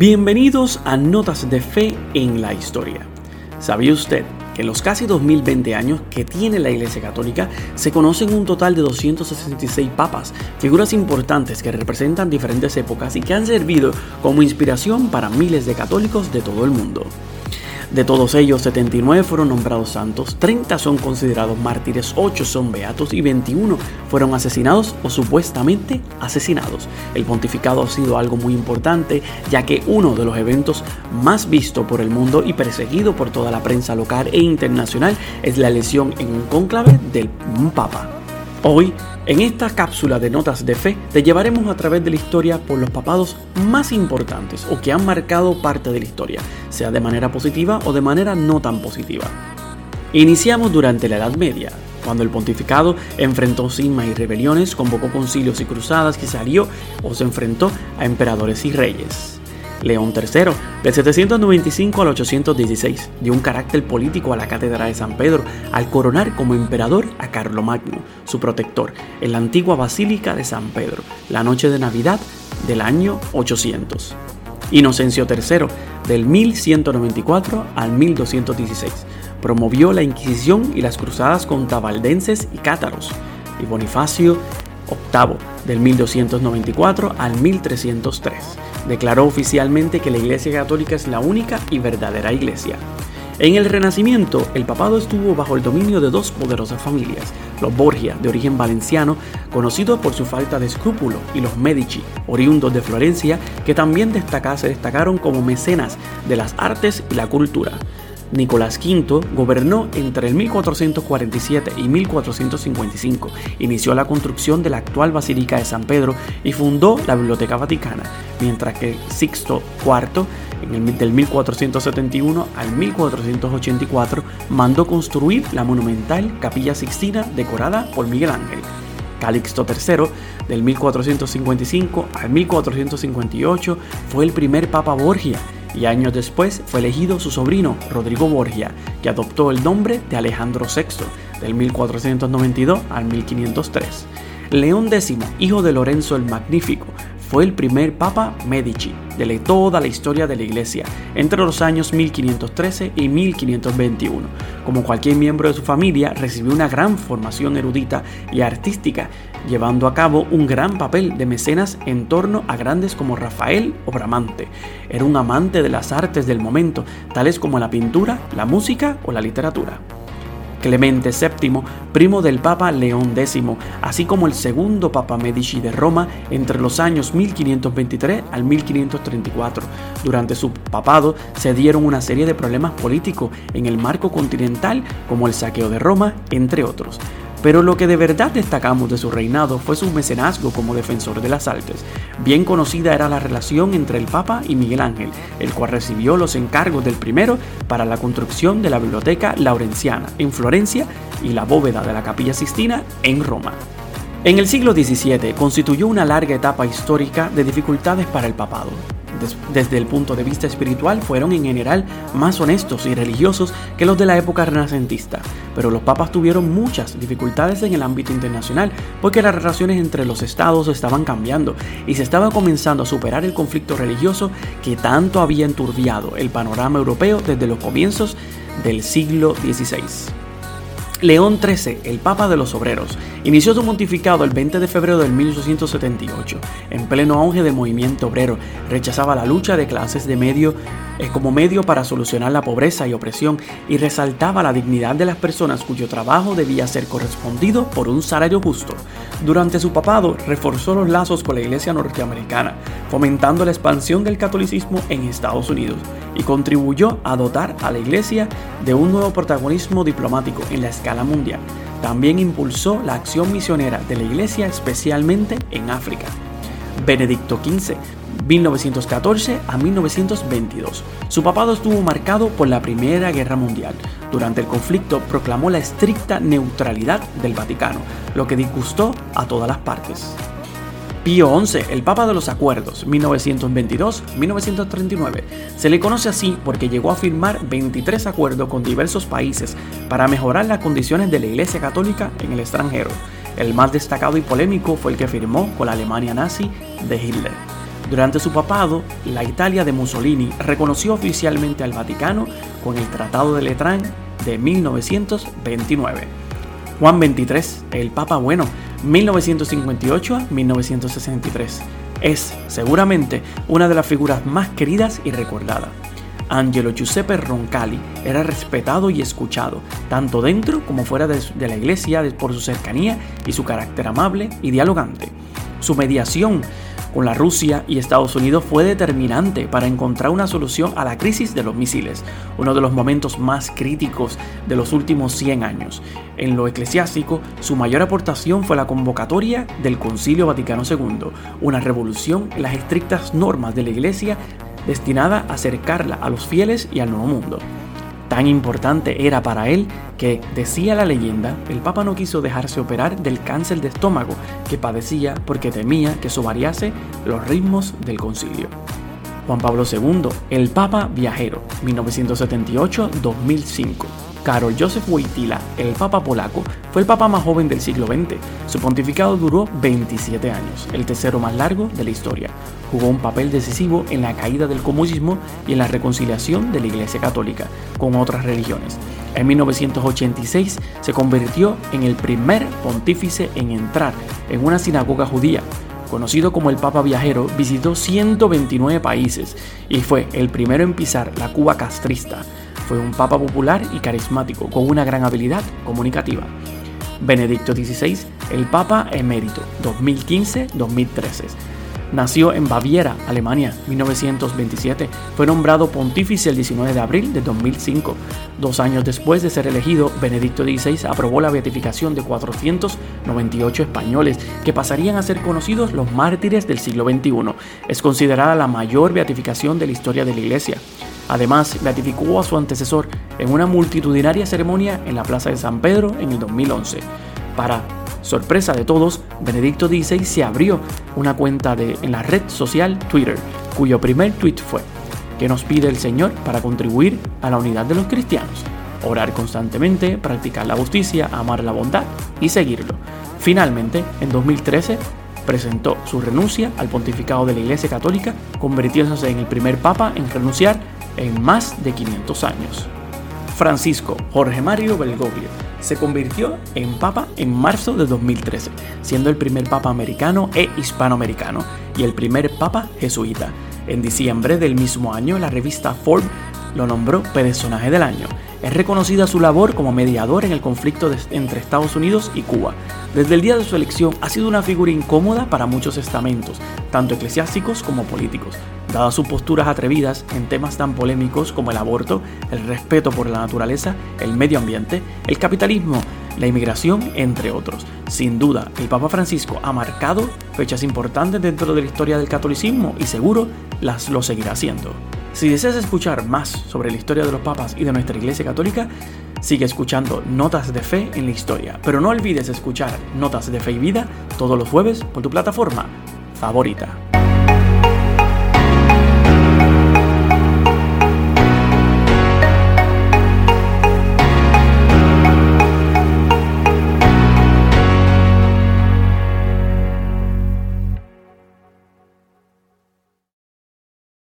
Bienvenidos a Notas de Fe en la Historia. ¿Sabía usted que en los casi 2020 años que tiene la Iglesia Católica se conocen un total de 266 papas, figuras importantes que representan diferentes épocas y que han servido como inspiración para miles de católicos de todo el mundo? De todos ellos, 79 fueron nombrados santos, 30 son considerados mártires, 8 son beatos y 21 fueron asesinados o supuestamente asesinados. El pontificado ha sido algo muy importante, ya que uno de los eventos más visto por el mundo y perseguido por toda la prensa local e internacional es la elección en un cónclave del papa. Hoy, en esta cápsula de notas de fe, te llevaremos a través de la historia por los papados más importantes o que han marcado parte de la historia, sea de manera positiva o de manera no tan positiva. Iniciamos durante la Edad Media, cuando el pontificado enfrentó cismas y rebeliones, convocó concilios y cruzadas que salió o se enfrentó a emperadores y reyes. León III, del 795 al 816, dio un carácter político a la Cátedra de San Pedro al coronar como emperador a Carlomagno, su protector, en la antigua Basílica de San Pedro, la noche de Navidad del año 800. Inocencio III, del 1194 al 1216, promovió la Inquisición y las cruzadas contra valdenses y cátaros, y Bonifacio VIII, del 1294 al 1303 declaró oficialmente que la Iglesia Católica es la única y verdadera Iglesia. En el Renacimiento, el papado estuvo bajo el dominio de dos poderosas familias, los Borgia, de origen valenciano, conocidos por su falta de escrúpulo, y los Medici, oriundos de Florencia, que también se destacaron como mecenas de las artes y la cultura. Nicolás V gobernó entre el 1447 y 1455, inició la construcción de la actual Basílica de San Pedro y fundó la Biblioteca Vaticana, mientras que Sixto IV, en el, del 1471 al 1484, mandó construir la monumental Capilla Sixtina decorada por Miguel Ángel. Calixto III, del 1455 al 1458, fue el primer Papa Borgia y años después fue elegido su sobrino Rodrigo Borgia, que adoptó el nombre de Alejandro VI, del 1492 al 1503. León X, hijo de Lorenzo el Magnífico, fue el primer Papa Medici de toda la historia de la Iglesia entre los años 1513 y 1521. Como cualquier miembro de su familia, recibió una gran formación erudita y artística, llevando a cabo un gran papel de mecenas en torno a grandes como Rafael o Bramante. Era un amante de las artes del momento, tales como la pintura, la música o la literatura. Clemente VII, primo del Papa León X, así como el segundo Papa Medici de Roma entre los años 1523 al 1534. Durante su papado se dieron una serie de problemas políticos en el marco continental como el saqueo de Roma, entre otros. Pero lo que de verdad destacamos de su reinado fue su mecenazgo como defensor de las artes. Bien conocida era la relación entre el Papa y Miguel Ángel, el cual recibió los encargos del primero para la construcción de la Biblioteca Laurenciana en Florencia y la bóveda de la Capilla Sistina en Roma. En el siglo XVII constituyó una larga etapa histórica de dificultades para el papado desde el punto de vista espiritual fueron en general más honestos y religiosos que los de la época renacentista, pero los papas tuvieron muchas dificultades en el ámbito internacional porque las relaciones entre los estados estaban cambiando y se estaba comenzando a superar el conflicto religioso que tanto había enturbiado el panorama europeo desde los comienzos del siglo XVI. León XIII, el Papa de los Obreros, inició su pontificado el 20 de febrero de 1878. En pleno auge del movimiento obrero, rechazaba la lucha de clases de medio eh, como medio para solucionar la pobreza y opresión y resaltaba la dignidad de las personas cuyo trabajo debía ser correspondido por un salario justo. Durante su papado, reforzó los lazos con la Iglesia norteamericana, fomentando la expansión del catolicismo en Estados Unidos y contribuyó a dotar a la Iglesia de un nuevo protagonismo diplomático en la escala mundial. También impulsó la acción misionera de la Iglesia especialmente en África. Benedicto XV 1914 a 1922. Su papado estuvo marcado por la Primera Guerra Mundial. Durante el conflicto proclamó la estricta neutralidad del Vaticano, lo que disgustó a todas las partes. Pío XI, el Papa de los Acuerdos, 1922-1939. Se le conoce así porque llegó a firmar 23 acuerdos con diversos países para mejorar las condiciones de la Iglesia Católica en el extranjero. El más destacado y polémico fue el que firmó con la Alemania nazi de Hitler. Durante su papado, la Italia de Mussolini reconoció oficialmente al Vaticano con el Tratado de Letrán de 1929. Juan XXIII, el Papa Bueno, 1958 a 1963. Es seguramente una de las figuras más queridas y recordadas. Angelo Giuseppe Roncalli era respetado y escuchado, tanto dentro como fuera de, la iglesia por su cercanía y su carácter amable y dialogante. Su mediación con la Rusia y Estados Unidos fue determinante para encontrar una solución a la crisis de los misiles, uno de los momentos más críticos de los últimos 100 años. En lo eclesiástico, su mayor aportación fue la convocatoria del Concilio Vaticano II, una revolución en las estrictas normas de la Iglesia destinada a acercarla a los fieles y al nuevo mundo. Tan importante era para él que, decía la leyenda, el Papa no quiso dejarse operar del cáncer de estómago que padecía porque temía que eso variase los ritmos del concilio. Juan Pablo II, el Papa Viajero, 1978-2005. Karol Joseph Wojtyla, el Papa polaco, fue el Papa más joven del siglo XX. Su pontificado duró 27 años, el tercero más largo de la historia. Jugó un papel decisivo en la caída del comunismo y en la reconciliación de la Iglesia Católica con otras religiones. En 1986 se convirtió en el primer pontífice en entrar en una sinagoga judía. Conocido como el Papa Viajero, visitó 129 países y fue el primero en pisar la Cuba castrista fue un papa popular y carismático, con una gran habilidad comunicativa. Benedicto XVI, el Papa emérito, 2015-2013. Nació en Baviera, Alemania, 1927. Fue nombrado pontífice el 19 de abril de 2005. Dos años después de ser elegido, Benedicto XVI aprobó la beatificación de 498 españoles que pasarían a ser conocidos los mártires del siglo XXI. Es considerada la mayor beatificación de la historia de la Iglesia. Además, beatificó a su antecesor en una multitudinaria ceremonia en la Plaza de San Pedro en el 2011. Para sorpresa de todos, Benedicto XVI se abrió una cuenta de, en la red social Twitter, cuyo primer tweet fue, ¿qué nos pide el Señor para contribuir a la unidad de los cristianos? Orar constantemente, practicar la justicia, amar la bondad y seguirlo. Finalmente, en 2013, presentó su renuncia al pontificado de la Iglesia Católica, convirtiéndose en el primer papa en renunciar en más de 500 años. Francisco Jorge Mario Belgoglio se convirtió en papa en marzo de 2013, siendo el primer papa americano e hispanoamericano y el primer papa jesuita. En diciembre del mismo año, la revista Forbes lo nombró personaje del año. Es reconocida su labor como mediador en el conflicto entre Estados Unidos y Cuba. Desde el día de su elección ha sido una figura incómoda para muchos estamentos, tanto eclesiásticos como políticos, dadas sus posturas atrevidas en temas tan polémicos como el aborto, el respeto por la naturaleza, el medio ambiente, el capitalismo, la inmigración, entre otros. Sin duda, el Papa Francisco ha marcado fechas importantes dentro de la historia del catolicismo y seguro las lo seguirá haciendo. Si deseas escuchar más sobre la historia de los papas y de nuestra Iglesia Católica, sigue escuchando Notas de Fe en la Historia, pero no olvides escuchar Notas de Fe y Vida todos los jueves por tu plataforma favorita.